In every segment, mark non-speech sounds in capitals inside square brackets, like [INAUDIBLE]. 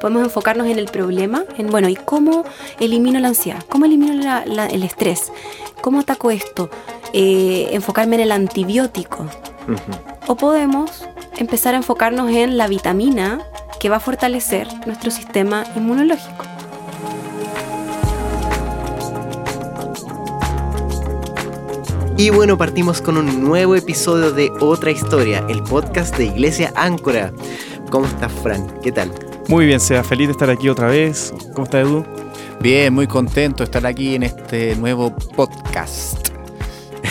Podemos enfocarnos en el problema, en, bueno, ¿y cómo elimino la ansiedad? ¿Cómo elimino el estrés? ¿Cómo ataco esto? Eh, enfocarme en el antibiótico. O podemos empezar a enfocarnos en la vitamina que va a fortalecer nuestro sistema inmunológico. Y bueno, partimos con un nuevo episodio de Otra Historia, el podcast de Iglesia Áncora. ¿Cómo estás, Fran? ¿Qué tal? Muy bien, sea feliz de estar aquí otra vez. ¿Cómo está Edu? Bien, muy contento de estar aquí en este nuevo podcast.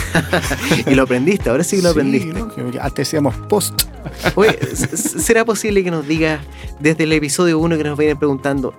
[LAUGHS] y lo aprendiste, ahora sí que lo aprendiste. Antes decíamos post. Oye, ¿será posible que nos digas desde el episodio 1 que nos vienen preguntando,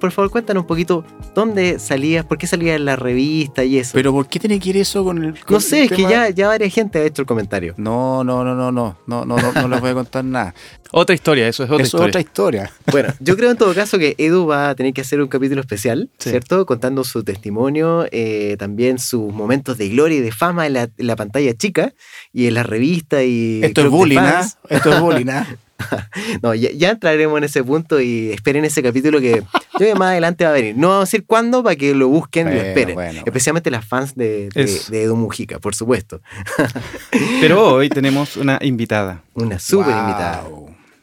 por favor cuéntanos un poquito dónde salías, por qué salías en la revista y eso? Pero ¿por qué tiene que ir eso con el... no sé, es que ya, ya varias gente ha hecho el comentario. No, no, no, no, no, no, no, no, no les voy a contar nada. Otra historia, eso es otra historia. Es otra historia. Bueno, yo creo en todo caso que Edu va a tener que hacer un capítulo especial, ¿cierto? Contando su testimonio, eh, también sus momentos de gloria y de fama en la, pantalla chica y en la revista y... Esto es bullying, ¿ah? Esto es bullying, ¿ah? [LAUGHS] no, ya, entraremos en ese punto y esperen ese capítulo que yo más adelante va a venir. No vamos a decir cuándo para que lo busquen y lo esperen. Especialmente las fans de, Edu Mujica, por supuesto. [LAUGHS] Pero hoy tenemos una invitada. Una súper invitada.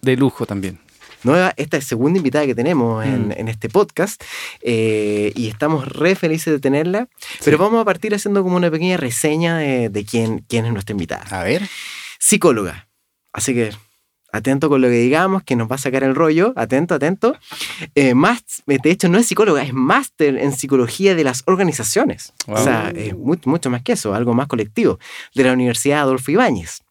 De lujo también. Nueva, esta es segunda invitada que tenemos en, mm. este podcast eh, y estamos re felices de tenerla. Pero vamos a partir haciendo como una pequeña reseña de, quién, quién es nuestra invitada. A ver. Psicóloga. Así que atento con lo que digamos, que nos va a sacar el rollo, atento, atento. Eh, más, de hecho, no es psicóloga, es máster en psicología de las organizaciones. O sea, es mucho, más que eso, algo más colectivo, de la Universidad Adolfo Ibáñez.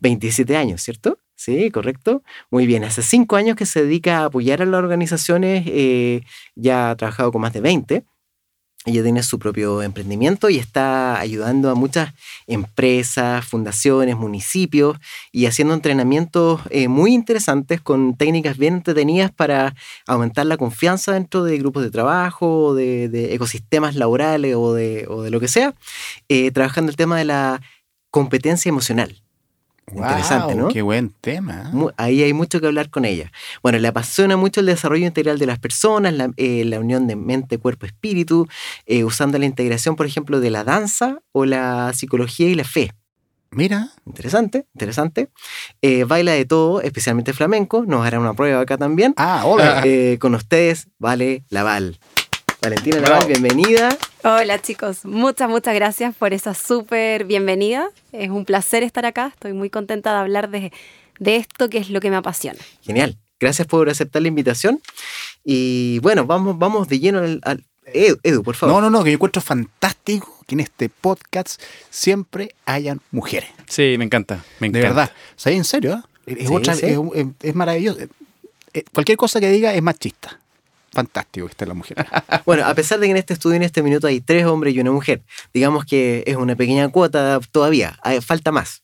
27 años, ¿cierto? Sí, correcto. Muy bien, hace cinco años que se dedica a apoyar a las organizaciones, eh, ya ha trabajado con más de 20. Ella tiene su propio emprendimiento y está ayudando a muchas empresas, fundaciones, municipios y haciendo entrenamientos eh, muy interesantes con técnicas bien entretenidas para aumentar la confianza dentro de grupos de trabajo, de, de ecosistemas laborales o de, o de, lo que sea, eh, trabajando el tema de la competencia emocional. Interesante, ¿no? Qué buen tema. Ahí hay mucho que hablar con ella. Bueno, le apasiona mucho el desarrollo integral de las personas, la, eh, unión de mente, cuerpo, espíritu, eh, usando la integración, por ejemplo, de la danza o la psicología y la fe. Mira. Interesante, interesante. Eh, baila de todo, especialmente flamenco. Nos hará una prueba acá también. Ah, hola. con ustedes, Vale Laval. Valentina Laval, bienvenida. Hola chicos, muchas, muchas gracias por esa súper bienvenida. Es un placer estar acá, estoy muy contenta de hablar de, esto que es lo que me apasiona. Genial, gracias por aceptar la invitación. Y bueno, vamos, vamos de lleno al, Edu, por favor. No, no, no, que yo encuentro fantástico que en este podcast siempre hayan mujeres. Sí, me encanta, me encanta. De verdad. O en serio, ¿eh? es, es, maravilloso. Eh, cualquier cosa que diga es machista fantástico que esté la mujer. [LAUGHS] bueno, a pesar de que en este estudio, en este minuto, hay tres hombres y una mujer, digamos que es una pequeña cuota todavía, falta más.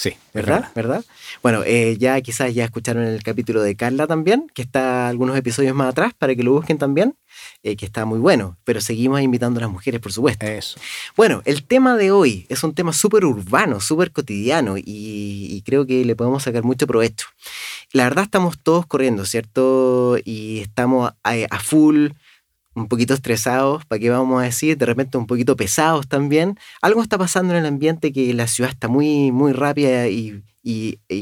Sí. ¿Verdad? ¿Verdad? Bueno, eh, ya quizás ya escucharon el capítulo de Carla también, que está algunos episodios más atrás para que lo busquen también, eh, que está muy bueno, pero seguimos invitando a las mujeres, por supuesto. Eso. Bueno, el tema de hoy es un tema súper urbano, súper cotidiano y creo que le podemos sacar mucho provecho la verdad estamos todos corriendo, ¿cierto? Y estamos a, full, un poquito estresados, ¿para qué vamos a decir? De repente un poquito pesados también. Algo está pasando en el ambiente que la ciudad está muy, muy rápida y,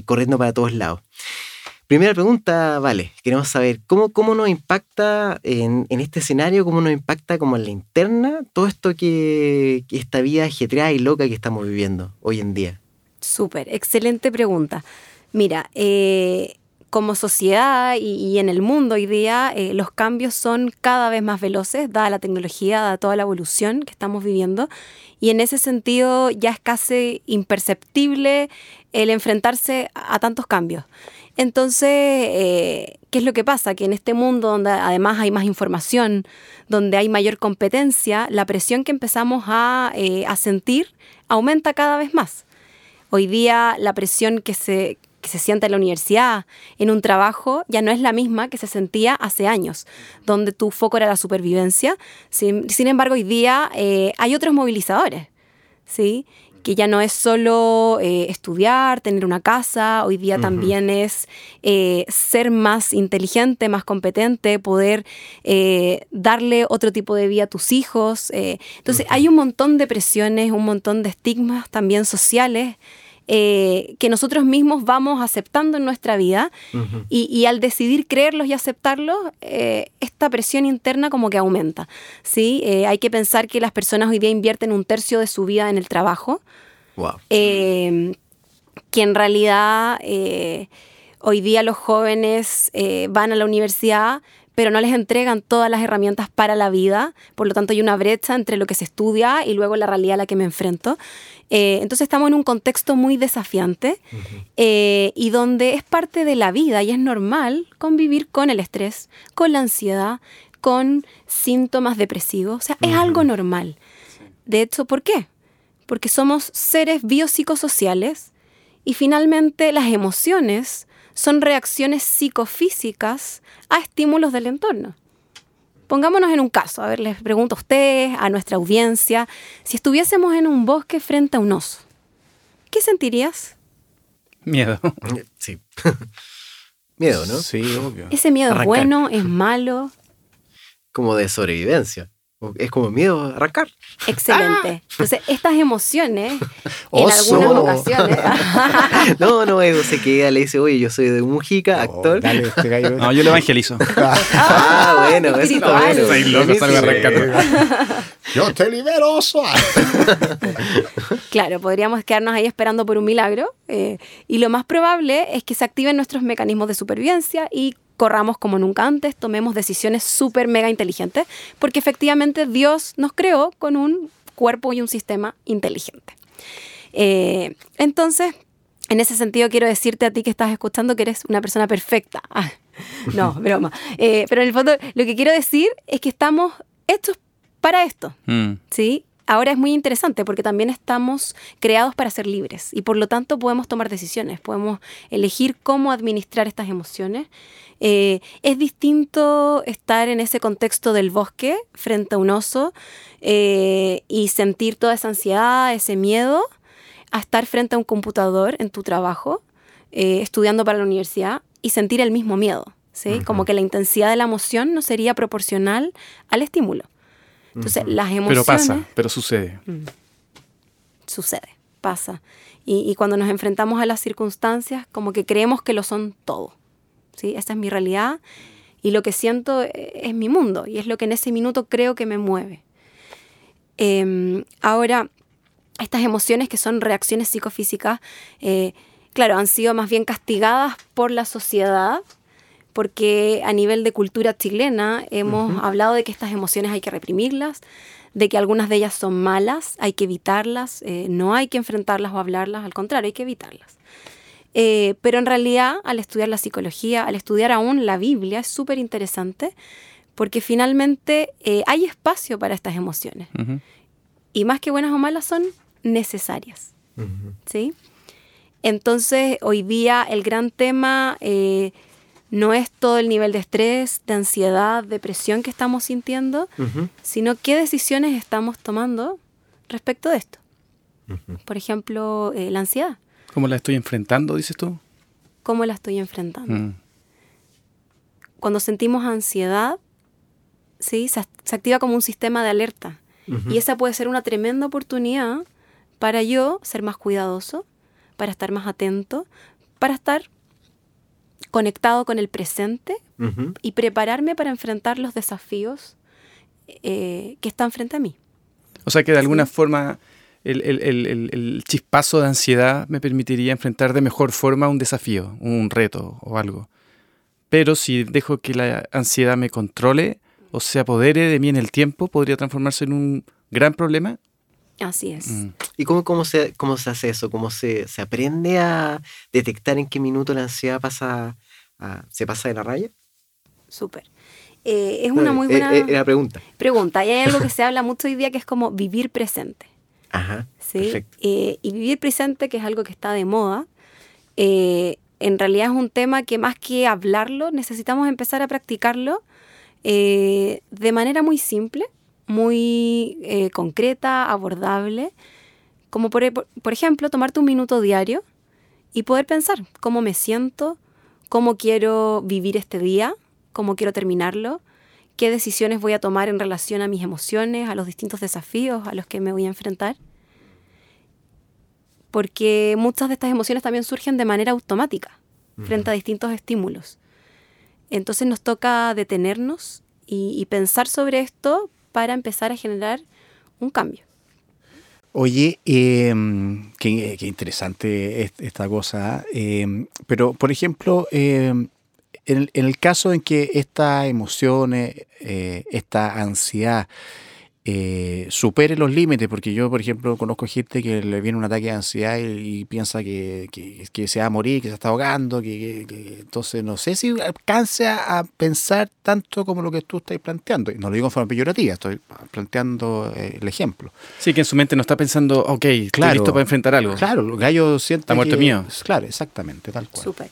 corriendo para todos lados. Primera pregunta, vale, queremos saber cómo, cómo nos impacta en, este escenario, cómo nos impacta como en la interna todo esto que, que esta vida ajetreada y loca que estamos viviendo hoy en día. Súper, excelente pregunta. Mira, eh, como sociedad y, en el mundo hoy día, eh, los cambios son cada vez más veloces, dada la tecnología, dada toda la evolución que estamos viviendo. Y en ese sentido ya es casi imperceptible el enfrentarse a, tantos cambios. Entonces, eh, ¿qué es lo que pasa? Que en este mundo donde además hay más información, donde hay mayor competencia, la presión que empezamos a, a sentir aumenta cada vez más. Hoy día la presión que se, que se siente en la universidad, en un trabajo, ya no es la misma que se sentía hace años, donde tu foco era la supervivencia. Sin, embargo, hoy día eh, hay otros movilizadores, ¿sí? que ya no es solo eh, estudiar, tener una casa, hoy día también es eh, ser más inteligente, más competente, poder eh, darle otro tipo de vida a tus hijos. entonces hay un montón de presiones, un montón de estigmas también sociales eh, que nosotros mismos vamos aceptando en nuestra vida y, al decidir creerlos y aceptarlos, eh, esta presión interna como que aumenta. ¿sí? Eh, hay que pensar que las personas hoy día invierten un tercio de su vida en el trabajo. que en realidad hoy día los jóvenes van a la universidad pero no les entregan todas las herramientas para la vida, por lo tanto hay una brecha entre lo que se estudia y luego la realidad a la que me enfrento. Eh, entonces estamos en un contexto muy desafiante eh, y donde es parte de la vida y es normal convivir con el estrés, con la ansiedad, con síntomas depresivos, o sea, es algo normal. De hecho, ¿por qué? Porque somos seres biopsicosociales y finalmente las emociones son reacciones psicofísicas a estímulos del entorno. Pongámonos en un caso, a ver, les pregunto a ustedes, a nuestra audiencia, si estuviésemos en un bosque frente a un oso, ¿qué sentirías? Miedo. [LAUGHS] Sí. [LAUGHS] miedo, ¿no? Sí, obvio. ¿Ese miedo es bueno, es malo? Como de sobrevivencia. Es como miedo a arrancar. Excelente. Entonces, estas emociones, [LAUGHS] en algunas ocasiones. [LAUGHS] no, no, Edo se queda, le dice, oye, yo soy de Mujica, actor. Dale, este no, yo lo evangelizo. [LAUGHS] ah, bueno, eso está bueno. Soy loco, salgo arrancando. yo te libero, claro, podríamos quedarnos ahí esperando por un milagro. Eh, y lo más probable es que se activen nuestros mecanismos de supervivencia y corramos como nunca antes, tomemos decisiones súper mega inteligentes, porque efectivamente Dios nos creó con un cuerpo y un sistema inteligente. Eh, entonces, en ese sentido quiero decirte a ti que estás escuchando que eres una persona perfecta. [LAUGHS] Ah, no, [LAUGHS] broma. Eh, pero en el fondo lo que quiero decir es que estamos hechos para esto. Mm. ¿Sí? ahora es muy interesante porque también estamos creados para ser libres y por lo tanto podemos tomar decisiones, podemos elegir cómo administrar estas emociones. Eh, es distinto estar en ese contexto del bosque frente a un oso eh, y sentir toda esa ansiedad, ese miedo, a estar frente a un computador en tu trabajo, eh, estudiando para la universidad y sentir el mismo miedo. ¿sí? Como que la intensidad de la emoción no sería proporcional al estímulo. Entonces, las emociones... Pero pasa, pero sucede. Mm. sucede, pasa. Y, cuando nos enfrentamos a las circunstancias, como que creemos que lo son todo. ¿Sí? Esa es mi realidad y lo que siento eh, es mi mundo y es lo que en ese minuto creo que me mueve. Em, ahora, estas emociones que son reacciones psicofísicas, eh, claro, han sido más bien castigadas por la sociedad porque a nivel de cultura chilena hemos hablado de que estas emociones hay que reprimirlas, de que algunas de ellas son malas, hay que evitarlas, eh, no hay que enfrentarlas o hablarlas, al contrario, hay que evitarlas. Eh, pero en realidad, al estudiar la psicología, al estudiar aún la Biblia, es súper interesante porque finalmente eh, hay espacio para estas emociones. Y más que buenas o malas, son necesarias. ¿Sí? Entonces, hoy día el gran tema no es todo el nivel de estrés, de ansiedad, depresión que estamos sintiendo, sino qué decisiones estamos tomando respecto de esto. Por ejemplo, eh, la ansiedad. ¿Cómo la estoy enfrentando, dices tú? ¿Cómo la estoy enfrentando? Mm. Cuando sentimos ansiedad, ¿sí? Se, activa como un sistema de alerta. Y esa puede ser una tremenda oportunidad para yo ser más cuidadoso, para estar más atento, para estar conectado con el presente y prepararme para enfrentar los desafíos eh, que están frente a mí. O sea que de alguna forma el, chispazo de ansiedad me permitiría enfrentar de mejor forma un desafío, un reto o algo. Pero si dejo que la ansiedad me controle o se apodere de mí en el tiempo, podría transformarse en un gran problema Así es. Mm. ¿Y cómo, cómo, se, cómo se hace eso? ¿Cómo se, se aprende a detectar en qué minuto la ansiedad pasa se pasa de la raya? Súper. Eh, es una muy eh, buena eh, pregunta. Pregunta. Y hay algo que [LAUGHS] se habla mucho hoy día que es como vivir presente. Ajá. ¿sí? y vivir presente, que es algo que está de moda, en realidad es un tema que más que hablarlo, necesitamos empezar a practicarlo de manera muy simple muy eh, concreta, abordable, Como por, por ejemplo, tomarte un minuto diario y poder pensar cómo me siento, cómo quiero vivir este día, cómo quiero terminarlo, qué decisiones voy a tomar en relación a mis emociones, a los distintos desafíos a los que me voy a enfrentar. Porque muchas de estas emociones también surgen de manera automática frente a distintos estímulos. Entonces nos toca detenernos y, pensar sobre esto para empezar a generar un cambio. Oye, em, qué, interesante esta cosa. Em, pero, por ejemplo, em, en, el caso en que estas emociones, eh, esta ansiedad, eh, supere los límites, porque yo, por ejemplo, conozco gente que le viene un ataque de ansiedad y, piensa que, se va a morir, que se está ahogando, que, entonces no sé si alcance a, pensar tanto como lo que tú estás planteando. Y no lo digo en forma peyorativa, estoy planteando eh, el ejemplo. Sí, que en su mente no está pensando, ok, estoy listo para enfrentar algo. Claro, el gallo siente Está muerto mío. Claro, exactamente, tal cual. Súper.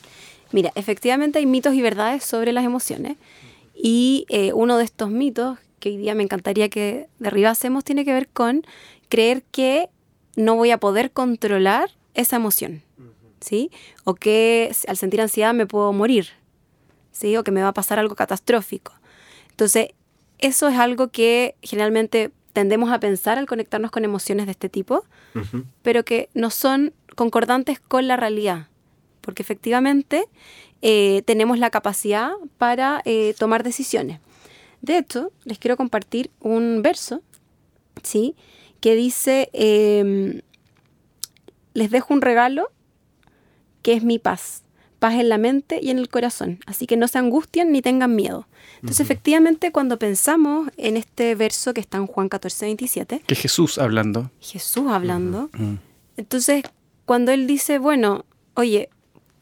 Mira, efectivamente hay mitos y verdades sobre las emociones. Y eh, uno de estos mitos que hoy día me encantaría que derribásemos tiene que ver con creer que no voy a poder controlar esa emoción, ¿sí? O que al sentir ansiedad me puedo morir, ¿sí? O que me va a pasar algo catastrófico. Entonces, eso es algo que generalmente tendemos a pensar al conectarnos con emociones de este tipo, pero que no son concordantes con la realidad, porque efectivamente eh, tenemos la capacidad para eh, tomar decisiones. De hecho, les quiero compartir un verso, ¿sí? Que dice, em, les dejo un regalo que es mi paz, paz en la mente y en el corazón. Así que no se angustien ni tengan miedo. Entonces, efectivamente, cuando pensamos en este verso que está en Juan 14, 27. Que Jesús hablando. Jesús hablando. Entonces, cuando Él dice, bueno, oye,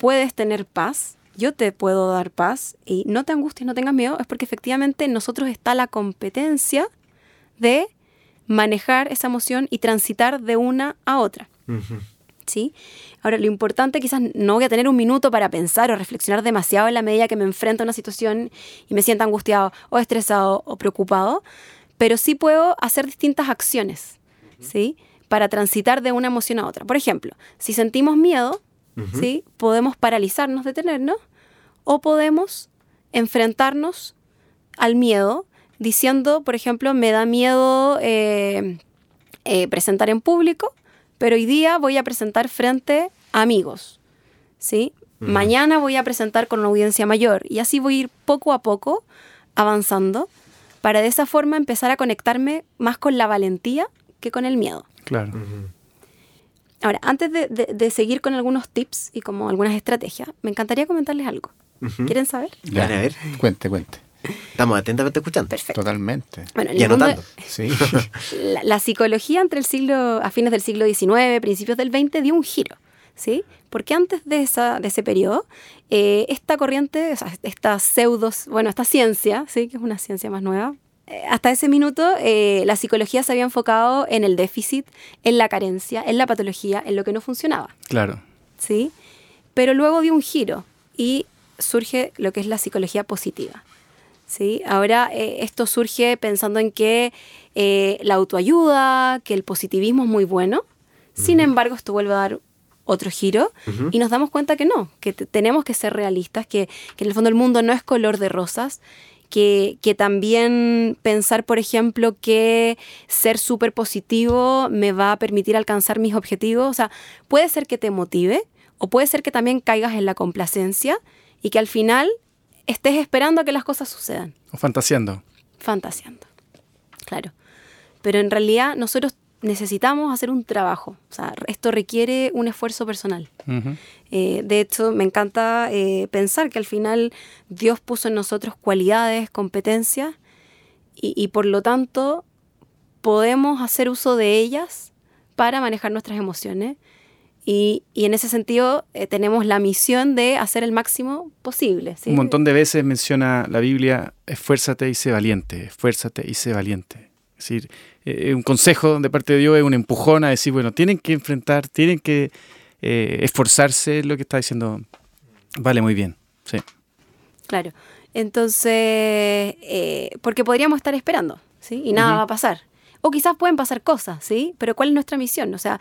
puedes tener paz, yo te puedo dar paz y no te angusties, no tengas miedo, es porque efectivamente en nosotros está la competencia de manejar esa emoción y transitar de una a otra. ¿Sí? Ahora, lo importante quizás no voy a tener un minuto para pensar o reflexionar demasiado en la medida que me enfrento a una situación y me sienta angustiado o estresado o preocupado, pero sí puedo hacer distintas acciones, ¿sí? Para transitar de una emoción a otra. Por ejemplo, si sentimos miedo, ¿sí? Podemos paralizarnos, detenernos, o podemos enfrentarnos al miedo diciendo, por ejemplo, me da miedo eh, eh, presentar en público, pero hoy día voy a presentar frente a amigos, ¿sí? Mañana voy a presentar con una audiencia mayor y así voy a ir poco a poco avanzando para de esa forma empezar a conectarme más con la valentía que con el miedo. Claro. Ahora, antes de, seguir con algunos tips y como algunas estrategias, me encantaría comentarles algo. ¿Quieren saber? a ver. Cuente, cuente. Estamos atentamente escuchando. Perfecto. Totalmente. y anotando. sí. [LAUGHS] la, psicología entre el siglo, a fines del siglo XIX, principios del XX, dio un giro. ¿Sí? Porque antes de, esa, de ese periodo, eh, esta corriente, o sea, esta pseudos, bueno, esta ciencia, ¿sí? que es una ciencia más nueva, hasta ese minuto eh, la psicología se había enfocado en el déficit, en la carencia, en la patología, en lo que no funcionaba. Claro. ¿Sí? Pero luego dio un giro y surge lo que es la psicología positiva. ¿Sí? Ahora eh, esto surge pensando en que la autoayuda, que el positivismo es muy bueno. Sin embargo, esto vuelve a dar otro giro y nos damos cuenta que no, que tenemos que ser realistas, que, que en el fondo el mundo no es color de rosas que, también pensar, por ejemplo, que ser súper positivo me va a permitir alcanzar mis objetivos. O sea, puede ser que te motive o puede ser que también caigas en la complacencia y que al final estés esperando a que las cosas sucedan. O fantaseando. Fantaseando, claro. Pero en realidad nosotros necesitamos hacer un trabajo. O sea, esto requiere un esfuerzo personal. Eh, de hecho, me encanta eh, pensar que al final Dios puso en nosotros cualidades, competencias, y, por lo tanto podemos hacer uso de ellas para manejar nuestras emociones. Y, en ese sentido eh, tenemos la misión de hacer el máximo posible. Un montón de veces menciona la Biblia, esfuérzate y sé valiente, esfuérzate y sé valiente. Es decir, eh, un consejo de parte de Dios es un empujón a decir, bueno, tienen que enfrentar, tienen que eh, esforzarse, lo que está diciendo vale muy bien. Sí. Claro. Entonces, eh, porque podríamos estar esperando, ¿sí? Y nada va a pasar. o quizás pueden pasar cosas, ¿sí? Pero ¿cuál es nuestra misión? O sea,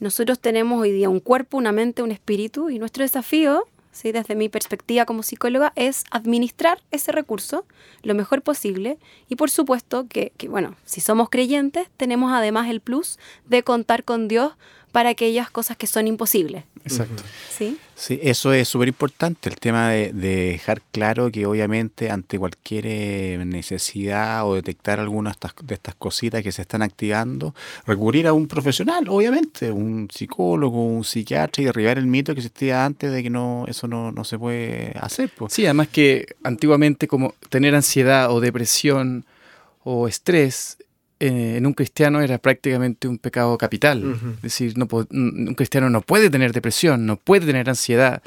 nosotros tenemos hoy día un cuerpo, una mente, un espíritu y nuestro desafío, ¿sí? desde mi perspectiva como psicóloga, es administrar ese recurso lo mejor posible y por supuesto que, que bueno, si somos creyentes, tenemos además el plus de contar con Dios para aquellas cosas que son imposibles. Exacto. ¿Sí? Sí, eso es súper importante, el tema de, de dejar claro que obviamente ante cualquier eh, necesidad o detectar alguna de estas, de estas cositas que se están activando, recurrir a un profesional, obviamente, un psicólogo, un psiquiatra y derribar el mito que existía antes de que no eso no, no se puede hacer. Pues. Sí, además que antiguamente como tener ansiedad o depresión o estrés eh, en un cristiano era prácticamente un pecado capital. Es decir, no un cristiano no puede tener depresión, no puede tener ansiedad.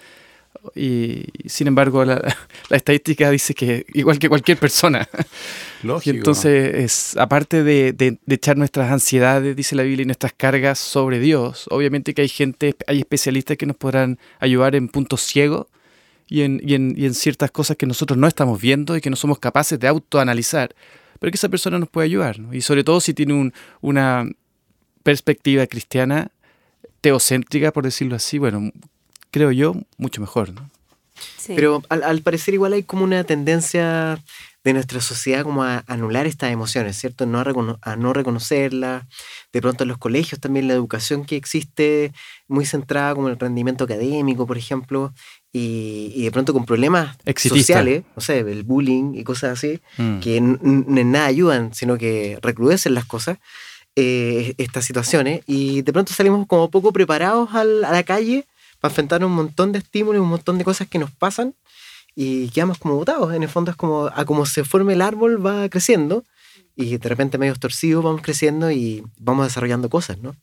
Y sin embargo, la, [LAUGHS] la estadística dice que igual que cualquier persona. [LAUGHS] Y Lógico. entonces, es, aparte de, de- de echar nuestras ansiedades, dice la Biblia, y nuestras cargas sobre Dios, obviamente que hay gente, hay especialistas que nos podrán ayudar en puntos ciegos y en, y en, y en ciertas cosas que nosotros no estamos viendo y que no somos capaces de autoanalizar, pero que esa persona nos puede ayudar. ¿no? Y sobre todo si tiene un- una perspectiva cristiana, teocéntrica, por decirlo así, bueno, creo yo, mucho mejor. ¿no? Sí. Pero al, al parecer igual hay como una tendencia de nuestra sociedad como a anular estas emociones, ¿cierto? No a, recono- a no reconocerlas. De pronto en los colegios también la educación que existe muy centrada como en el rendimiento académico, por ejemplo, y, y de pronto con problemas Exitista. sociales, no sé, el bullying y cosas así, Mm. que en nada ayudan, sino que recrudecen las cosas, eh, estas situaciones, y de pronto salimos como poco preparados al- a la calle para enfrentar un montón de estímulos, un montón de cosas que nos pasan, y quedamos como botados. En el fondo es como a como se forme el árbol va creciendo, y de repente medio torcidos vamos creciendo y vamos desarrollando cosas, ¿no?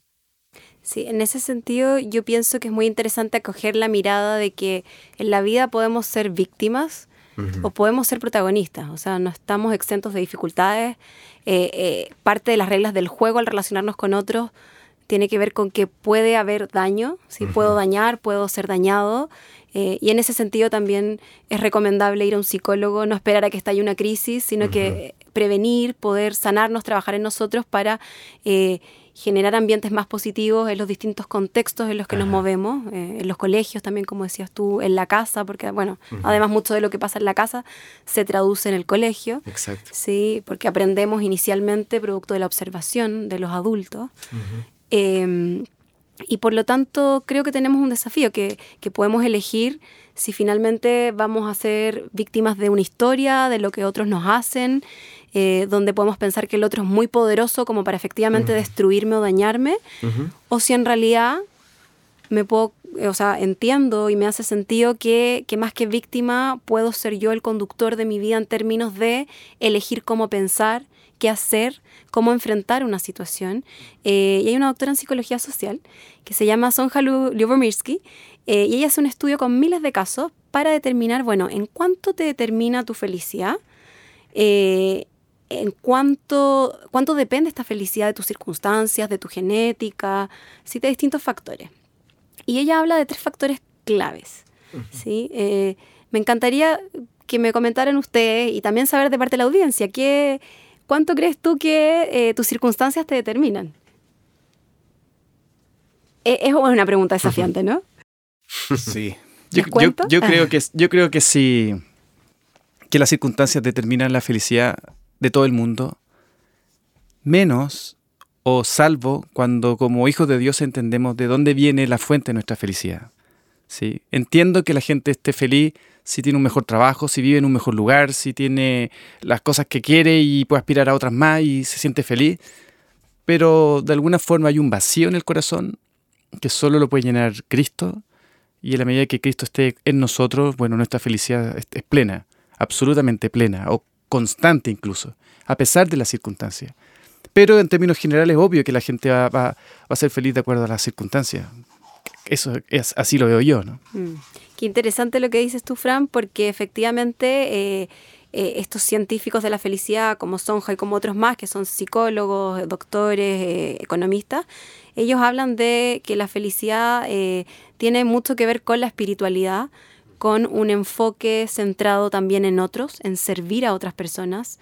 Sí, en ese sentido yo pienso que es muy interesante acoger la mirada de que en la vida podemos ser víctimas o podemos ser protagonistas, o sea, no estamos exentos de dificultades. Eh, eh, parte de las reglas del juego al relacionarnos con otros tiene que ver con que puede haber daño, ¿sí? puedo dañar, puedo ser dañado. eh, y en ese sentido también es recomendable ir a un psicólogo, no esperar a que estalle una crisis, sino que prevenir, poder sanarnos, trabajar en nosotros para eh, generar ambientes más positivos en los distintos contextos en los que nos movemos, eh, en los colegios también, como decías tú, en la casa, porque bueno, además mucho de lo que pasa en la casa se traduce en el colegio. Exacto. Sí, porque aprendemos inicialmente producto de la observación de los adultos. Eh, y por lo tanto creo que tenemos un desafío que, que podemos elegir si finalmente vamos a ser víctimas de una historia, de lo que otros nos hacen, eh, donde podemos pensar que el otro es muy poderoso como para efectivamente destruirme o dañarme, Ujú. o si en realidad me puedo, eh, o sea, entiendo y me hace sentido que, que más que víctima puedo ser yo el conductor de mi vida en términos de elegir cómo pensar, qué hacer, cómo enfrentar una situación. Eh, y hay una doctora en psicología social que se llama Sonja Lyubomirsky eh, y ella hace un estudio con miles de casos para determinar, bueno, en cuánto te determina tu felicidad, eh, en cuánto, cuánto depende esta felicidad de tus circunstancias, de tu genética, ¿sí? de distintos factores. Y ella habla de tres factores claves. ¿sí? Eh, me encantaría que me comentaran ustedes y también saber de parte de la audiencia, ¿qué, ¿cuánto crees tú que eh, tus circunstancias te determinan? Eh, Es una pregunta desafiante, ¿no? [LAUGHS] Sí. Yo, ¿Les yo- yo Ah. creo que yo creo que sí que las circunstancias determinan la felicidad de todo el mundo, menos o salvo cuando como hijos de Dios entendemos de dónde viene la fuente de nuestra felicidad. ¿sí? Entiendo que la gente esté feliz si tiene un mejor trabajo, si vive en un mejor lugar, si tiene las cosas que quiere y puede aspirar a otras más y se siente feliz, pero de alguna forma hay un vacío en el corazón que solo lo puede llenar Cristo y en la medida que Cristo esté en nosotros, bueno, nuestra felicidad es, plena, absolutamente plena constante incluso, a pesar de las circunstancias. Pero en términos generales, obvio que la gente va, va- a ser feliz de acuerdo a las circunstancias. Eso es así lo veo yo, ¿no? Mm. Qué interesante lo que dices tú, Fran, porque efectivamente eh, eh, estos científicos de la felicidad, como Sonja y como otros más, que son psicólogos, doctores, eh, economistas, ellos hablan de que la felicidad tiene mucho que ver con la espiritualidad, con un enfoque centrado también en otros, en servir a otras personas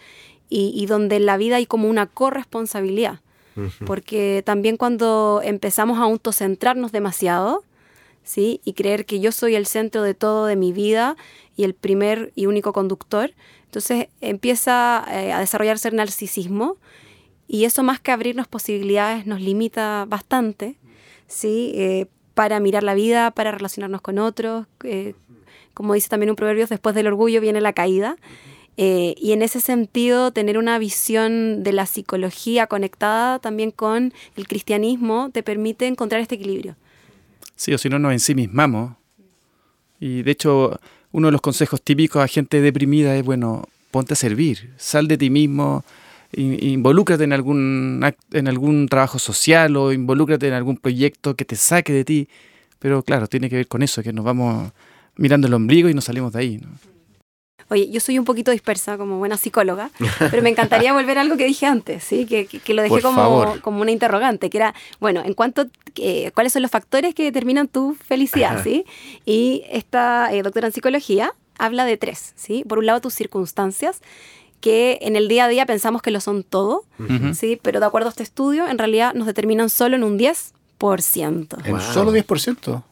y, donde en la vida hay como una corresponsabilidad. Porque también cuando empezamos a autocentrarnos demasiado, ¿sí? Y creer que yo soy el centro de todo de mi vida y el primer y único conductor, entonces empieza eh, a desarrollarse el narcisismo y eso más que abrirnos posibilidades nos limita bastante, ¿sí? Eh, para mirar la vida, para relacionarnos con otros. Eh, como dice también un proverbio, después del orgullo viene la caída. Eh, y en ese sentido, tener una visión de la psicología conectada también con el cristianismo te permite encontrar este equilibrio. Sí, o si no nos ensimismamos. Y de hecho, uno de los consejos típicos a gente deprimida es, bueno, ponte a servir, sal de ti mismo, involúcrate en algún, en algún trabajo social o involúcrate en algún proyecto que te saque de ti. Pero claro, tiene que ver con eso, que nos vamos mirando el ombligo y nos salimos de ahí. ¿no? Oye, yo soy un poquito dispersa como buena psicóloga, pero me encantaría [LAUGHS] volver a algo que dije antes, ¿sí? que, que, lo dejé como, como una interrogante, que era, bueno, en cuanto, eh, ¿cuáles son los factores que determinan tu felicidad? ¿sí? Y esta eh, doctora en psicología habla de tres, ¿sí? Por un lado, tus circunstancias, que en el día a día pensamos que lo son todo, ¿sí? Pero de acuerdo a este estudio, en realidad nos determinan solo en un 10%. ¿En solo 10%?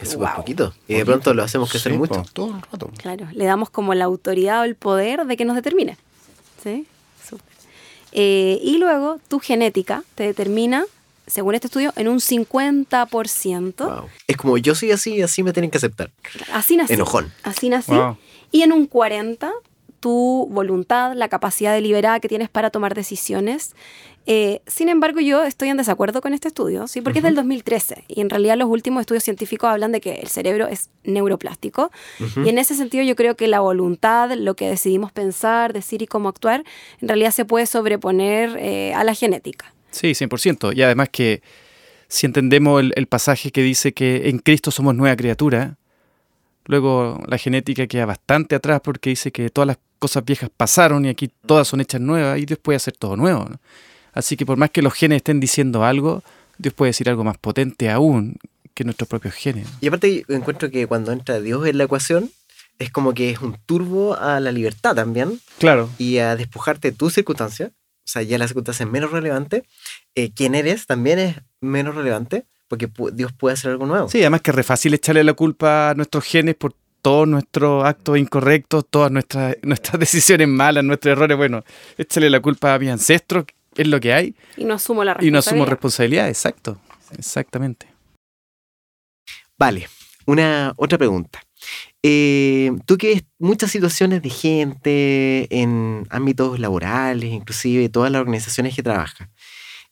Es súper poquito. Y de pronto lo hacemos crecer mucho. todo el rato. Claro, le damos como la autoridad o el poder de que nos determine. ¿Sí? Eh, y luego tu genética te determina, según este estudio, en un 50%. Es como yo soy así, así me tienen que aceptar. Así nací. Enojón. Así nací. Y en un 40% tu voluntad, la capacidad deliberada que tienes para tomar decisiones. Eh, sin embargo, yo estoy en desacuerdo con este estudio, ¿sí? porque es del 2013 y en realidad los últimos estudios científicos hablan de que el cerebro es neuroplástico y en ese sentido yo creo que la voluntad, lo que decidimos pensar, decir y cómo actuar, en realidad se puede sobreponer eh, a la genética. Sí, 100%. Y además que si entendemos el, el pasaje que dice que en Cristo somos nueva criatura, Luego la genética queda bastante atrás porque dice que todas las cosas viejas pasaron y aquí todas son hechas nuevas y Dios puede hacer todo nuevo. Así que por más que los genes estén diciendo algo, Dios puede decir algo más potente aún que nuestros propios genes. Y aparte encuentro que cuando entra Dios en la ecuación, es como que es un turbo a la libertad también. Claro. Y a despojarte de tus circunstancias. O sea, ya la circunstancia es menos relevante. Eh, quién eres también es menos relevante porque Dios puede hacer algo nuevo. Sí, además que es re fácil echarle la culpa a nuestros genes por todos nuestros actos incorrectos, todas nuestras, nuestras [LAUGHS] decisiones malas, nuestros errores. Bueno, échale la culpa a mis ancestros, es lo que hay. Y no asumo la responsabilidad. Y no asumo responsabilidad, exacto. Exactamente. Vale, una otra pregunta. Eh, tú que ves muchas situaciones de gente en ámbitos laborales, inclusive todas las organizaciones que trabajan,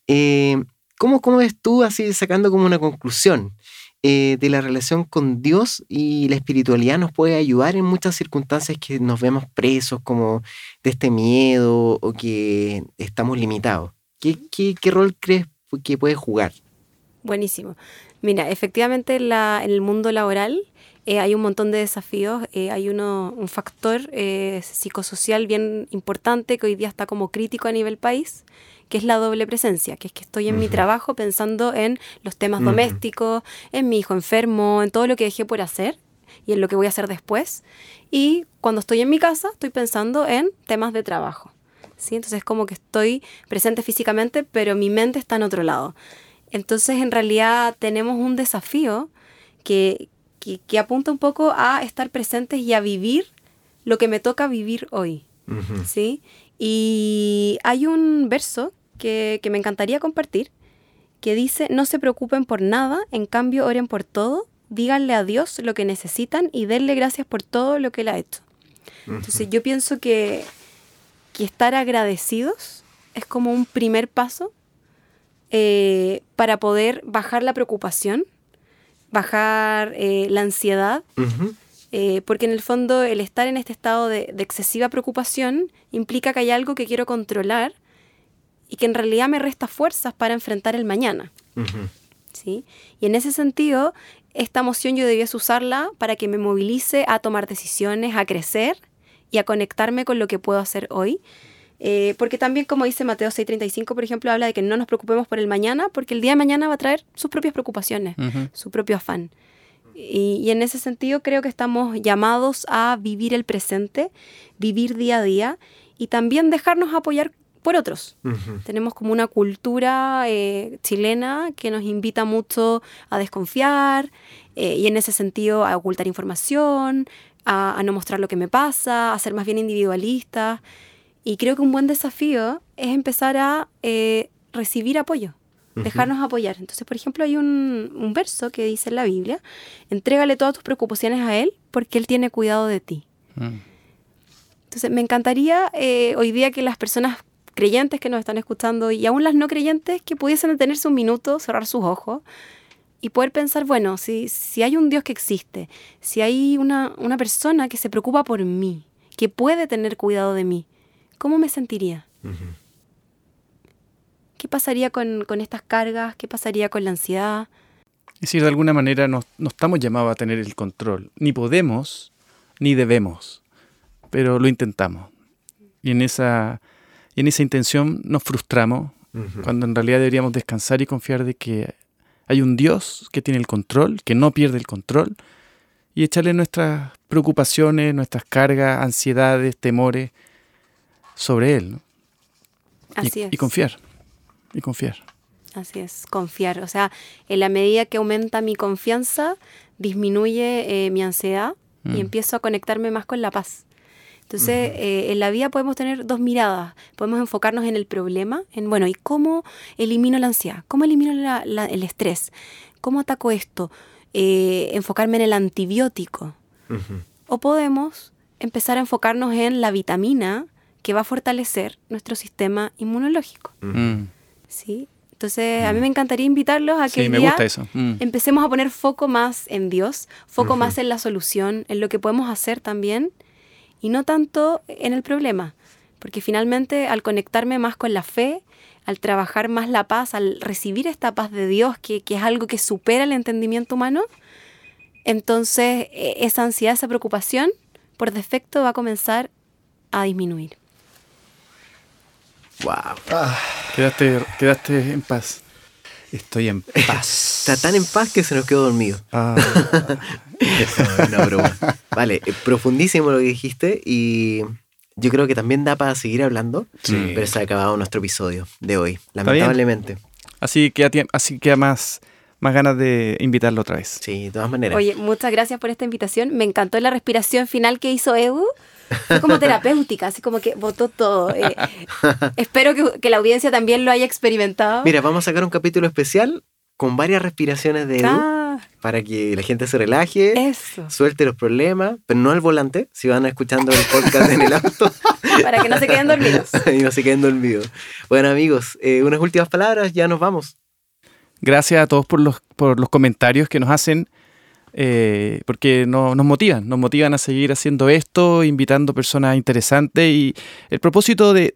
eh, ¿Cómo, ¿Cómo ves tú así sacando como una conclusión eh, de la relación con Dios y la espiritualidad nos puede ayudar en muchas circunstancias que nos vemos presos como de este miedo o que estamos limitados? ¿Qué, qué, qué rol crees que puede jugar? Buenísimo. Mira, efectivamente en, el mundo laboral eh, hay un montón de desafíos. Eh, hay uno, un factor psicosocial bien importante que hoy día está como crítico a nivel país, que es la doble presencia, que es que estoy en mi trabajo pensando en los temas domésticos, en mi hijo enfermo, en todo lo que dejé por hacer y en lo que voy a hacer después. Y cuando estoy en mi casa, estoy pensando en temas de trabajo. ¿sí? Entonces es como que estoy presente físicamente, pero mi mente está en otro lado. Entonces en realidad tenemos un desafío que, que, apunta un poco a estar presentes y a vivir lo que me toca vivir hoy. ¿sí? Y hay un verso que, me encantaría compartir que dice, no se preocupen por nada, en cambio oren por todo, díganle a Dios lo que necesitan y denle gracias por todo lo que Él ha hecho. Entonces yo pienso que, que, estar agradecidos es como un primer paso eh, para poder bajar la preocupación, bajar eh, la ansiedad eh, porque en el fondo el estar en este estado de, excesiva preocupación implica que hay algo que quiero controlar y que en realidad me resta fuerzas para enfrentar el mañana. ¿Sí? Y en ese sentido, esta emoción yo debiese usarla para que me movilice a tomar decisiones, a crecer y a conectarme con lo que puedo hacer hoy. Eh, porque también, como dice Mateo 6:35, por ejemplo, habla de que no nos preocupemos por el mañana, porque el día de mañana va a traer sus propias preocupaciones, su propio afán. Y, y en ese sentido creo que estamos llamados a vivir el presente, vivir día a día y también dejarnos apoyar por otros. Tenemos como una cultura eh, chilena que nos invita mucho a desconfiar eh, y en ese sentido a ocultar información, a, a no mostrar lo que me pasa, a ser más bien individualista. Y creo que un buen desafío es empezar a eh, recibir apoyo, dejarnos apoyar. Entonces, por ejemplo, hay un, un verso que dice en la Biblia, entrégale todas tus preocupaciones a Él porque Él tiene cuidado de ti. Mm. Entonces, me encantaría eh, hoy día que las personas creyentes que nos están escuchando y aún las no creyentes que pudiesen detenerse un minuto, cerrar sus ojos y poder pensar, bueno, si, si hay un Dios que existe, si hay una, una persona que se preocupa por mí, que puede tener cuidado de mí, ¿cómo me sentiría? ¿Qué pasaría con, con estas cargas? ¿Qué pasaría con la ansiedad? Es decir, de alguna manera no, no estamos llamados a tener el control. Ni podemos, ni debemos, pero lo intentamos. Y en esa, y en esa intención nos frustramos, cuando en realidad deberíamos descansar y confiar de que hay un Dios que tiene el control, que no pierde el control, y echarle nuestras preocupaciones, nuestras cargas, ansiedades, temores sobre Él. ¿no? Y- Así es. y confiar, y confiar. Así es, confiar. O sea, en la medida que aumenta mi confianza, disminuye eh, mi ansiedad Mm. y empiezo a conectarme más con la paz. Entonces, eh, en la vida podemos tener dos miradas. Podemos enfocarnos en el problema, en, bueno, ¿y cómo elimino la ansiedad? ¿Cómo elimino la- la- el estrés? ¿Cómo ataco esto? Eh, enfocarme en el antibiótico. O podemos empezar a enfocarnos en la vitamina que va a fortalecer nuestro sistema inmunológico. Mm. ¿Sí? Entonces, a mí me encantaría invitarlos a que Sí, hoy me día gusta eso. Mm. empecemos a poner foco más en Dios, foco más en la solución, en lo que podemos hacer también, y no tanto en el problema. Porque finalmente, al conectarme más con la fe, al trabajar más la paz, al recibir esta paz de Dios, que, que es algo que supera el entendimiento humano, entonces eh, esa ansiedad, esa preocupación, por defecto va a comenzar a disminuir. Wow. Quedaste, quedaste en paz. Estoy en paz. Está tan en paz que se nos quedó dormido. Ah, [LAUGHS] No, broma. Vale, eh, profundísimo lo que dijiste y yo creo que también da para seguir hablando, Sí. pero se ha acabado nuestro episodio de hoy, lamentablemente. así que así queda más, más ganas de invitarlo otra vez. Sí, de todas maneras. Oye, muchas gracias por esta invitación. Me encantó la respiración final que hizo Edu. Fue como terapéutica, así como que botó todo. Eh, [LAUGHS] espero que, que la audiencia también lo haya experimentado. Mira, vamos a sacar un capítulo especial con varias respiraciones de Edu Ah, para que la gente se relaje, eso. suelte los problemas, pero no al volante, si van escuchando el podcast en el auto [LAUGHS] Para que no se queden dormidos. [LAUGHS] y no se queden dormidos. Bueno, amigos, eh, unas últimas palabras, ya nos vamos. Gracias a todos por los, por los comentarios que nos hacen, eh, porque no- nos motivan, nos motivan a seguir haciendo esto, invitando personas interesantes. Y el propósito de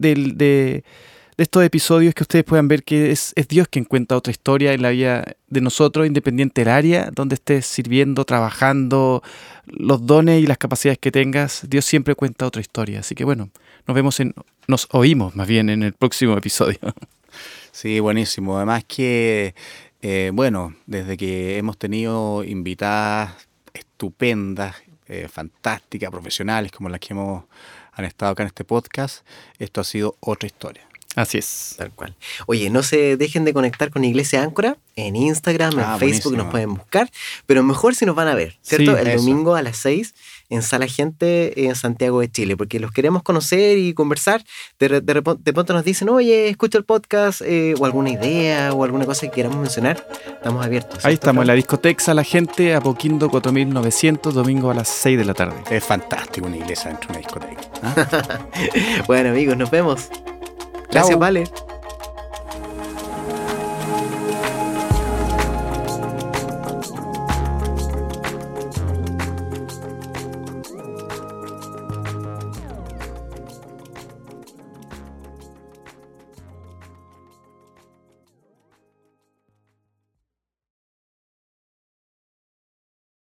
estos episodios es que ustedes puedan ver que es, es Dios quien cuenta otra historia en la vida de nosotros, independiente del área donde estés sirviendo, trabajando, los dones y las capacidades que tengas. Dios siempre cuenta otra historia. Así que bueno, nos vemos en, nos oímos más bien en el próximo episodio. [LAUGHS] Sí, buenísimo. Además que, eh, bueno, desde que hemos tenido invitadas estupendas, eh, fantásticas, profesionales, como las que hemos han estado acá en este podcast, esto ha sido otra historia. Así es. Tal cual. Oye, no se dejen de conectar con Iglesia Áncora en Instagram, en Ah, Facebook, buenísimo. nos pueden buscar, pero mejor si nos van a ver, ¿cierto? Sí, el eso. domingo a las 6 en Sala Gente en Santiago de Chile, porque los queremos conocer y conversar. De, pronto nos dicen, oye, escucha el podcast, eh, o alguna idea, o alguna cosa que queramos mencionar, estamos abiertos. Ahí ¿cierto, estamos, en la discoteca La Gente, Apoquindo 4900, domingo a las 6 de la tarde. Es fantástico una iglesia dentro de una discoteca. ¿ah? [LAUGHS] Bueno, amigos, nos vemos. Gracias, Vale.